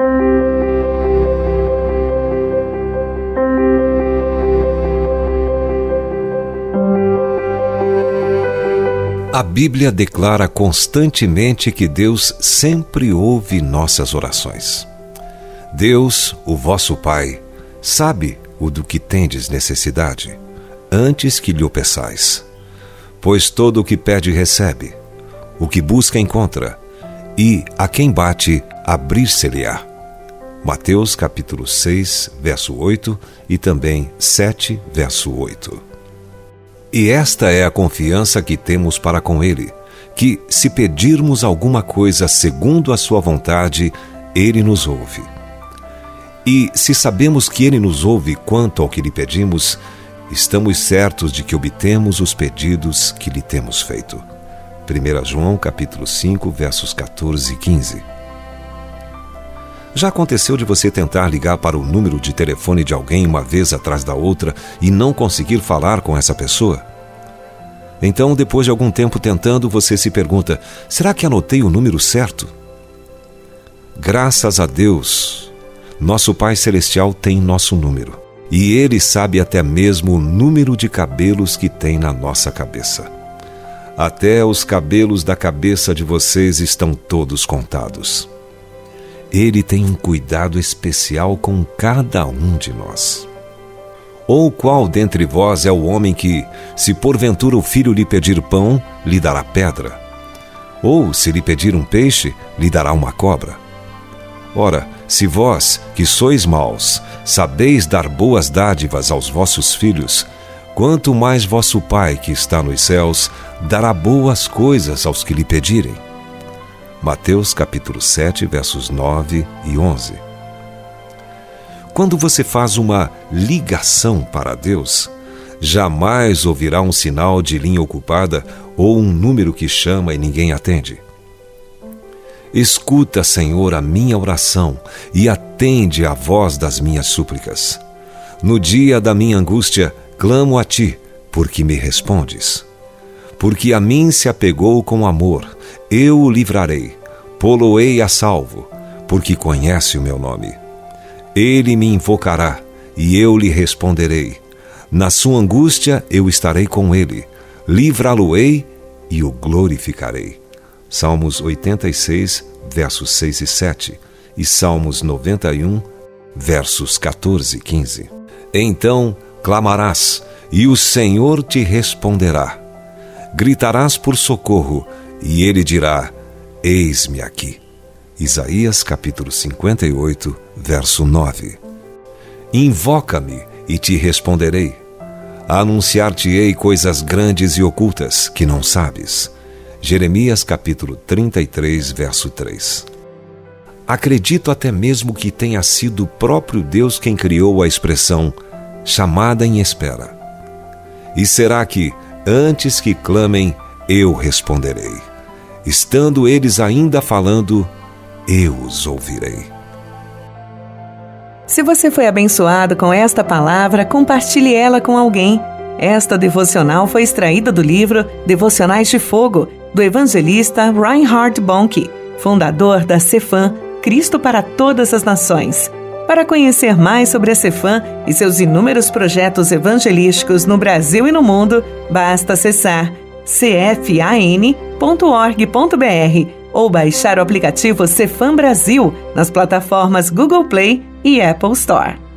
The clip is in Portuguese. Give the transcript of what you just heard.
A Bíblia declara constantemente que Deus sempre ouve nossas orações. Deus, o vosso Pai, sabe o do que tendes necessidade, antes que lhe o peçais. Pois todo o que pede recebe, o que busca encontra, e a quem bate, abrir-se-lhe-á. Mateus capítulo 6, verso 8 e também 7, verso 8. E esta é a confiança que temos para com Ele, que, se pedirmos alguma coisa segundo a Sua vontade, Ele nos ouve. E se sabemos que Ele nos ouve quanto ao que lhe pedimos, estamos certos de que obtemos os pedidos que lhe temos feito. 1 João capítulo 5, versos 14 e 15. Já aconteceu de você tentar ligar para o número de telefone de alguém uma vez atrás da outra e não conseguir falar com essa pessoa? Então, depois de algum tempo tentando, você se pergunta: será que anotei o número certo? Graças a Deus, nosso Pai Celestial tem nosso número. E Ele sabe até mesmo o número de cabelos que tem na nossa cabeça. Até os cabelos da cabeça de vocês estão todos contados. Ele tem um cuidado especial com cada um de nós. Ou qual dentre vós é o homem que, se porventura o filho lhe pedir pão, lhe dará pedra? Ou, se lhe pedir um peixe, lhe dará uma cobra? Ora, se vós, que sois maus, sabeis dar boas dádivas aos vossos filhos, quanto mais vosso Pai que está nos céus dará boas coisas aos que lhe pedirem. Mateus capítulo 7, versos 9 e 11. Quando você faz uma ligação para Deus, jamais ouvirá um sinal de linha ocupada ou um número que chama e ninguém atende. Escuta, Senhor, a minha oração e atende à voz das minhas súplicas. No dia da minha angústia, clamo a ti, porque me respondes. Porque a mim se apegou com amor eu o livrarei, poloei a salvo, porque conhece o meu nome. Ele me invocará, e eu lhe responderei. Na sua angústia eu estarei com ele, livrá-lo-ei e o glorificarei. Salmos 86, versos 6 e 7, e Salmos 91, versos 14 e 15. Então clamarás, e o Senhor te responderá. Gritarás por socorro, e ele dirá: Eis-me aqui. Isaías capítulo 58, verso 9. Invoca-me e te responderei. Anunciar-te-ei coisas grandes e ocultas que não sabes. Jeremias capítulo 33, verso 3. Acredito até mesmo que tenha sido o próprio Deus quem criou a expressão chamada em espera. E será que, antes que clamem, eu responderei. Estando eles ainda falando, eu os ouvirei. Se você foi abençoado com esta palavra, compartilhe ela com alguém. Esta devocional foi extraída do livro Devocionais de Fogo, do evangelista Reinhard Bonnke, fundador da Cefam, Cristo para Todas as Nações. Para conhecer mais sobre a Cefam e seus inúmeros projetos evangelísticos no Brasil e no mundo, basta acessar cfan.org.br ou baixar o aplicativo Cefam Brasil nas plataformas Google Play e Apple Store.